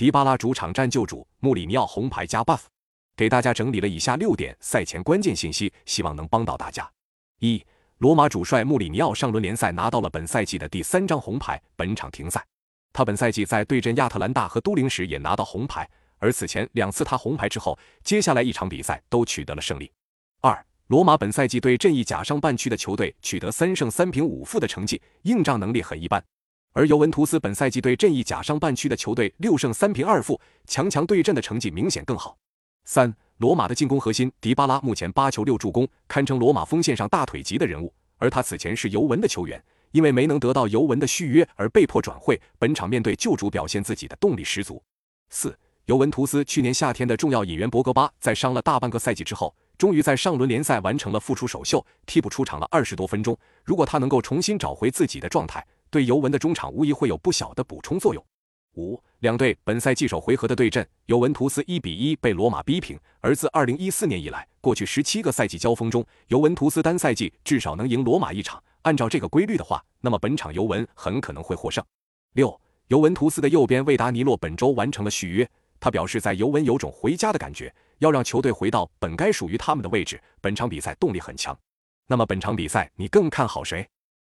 迪巴拉主场战救主，穆里尼奥红牌加 buff。给大家整理了以下六点赛前关键信息，希望能帮到大家。一、罗马主帅穆里尼奥上轮联赛拿到了本赛季的第三张红牌，本场停赛。他本赛季在对阵亚特兰大和都灵时也拿到红牌，而此前两次他红牌之后，接下来一场比赛都取得了胜利。二、罗马本赛季对阵意甲上半区的球队取得三胜三平五负的成绩，硬仗能力很一般。而尤文图斯本赛季对阵意甲上半区的球队六胜三平二负，强强对阵的成绩明显更好。三、罗马的进攻核心迪巴拉目前八球六助攻，堪称罗马锋线上大腿级的人物。而他此前是尤文的球员，因为没能得到尤文的续约而被迫转会，本场面对旧主表现自己的动力十足。四、尤文图斯去年夏天的重要引援博格巴，在伤了大半个赛季之后，终于在上轮联赛完成了复出首秀，替补出场了二十多分钟。如果他能够重新找回自己的状态，对尤文的中场无疑会有不小的补充作用。五两队本赛季首回合的对阵，尤文图斯一比一被罗马逼平。而自二零一四年以来，过去十七个赛季交锋中，尤文图斯单赛季至少能赢罗马一场。按照这个规律的话，那么本场尤文很可能会获胜。六尤文图斯的右边魏达尼洛本周完成了续约，他表示在尤文有种回家的感觉，要让球队回到本该属于他们的位置。本场比赛动力很强。那么本场比赛你更看好谁？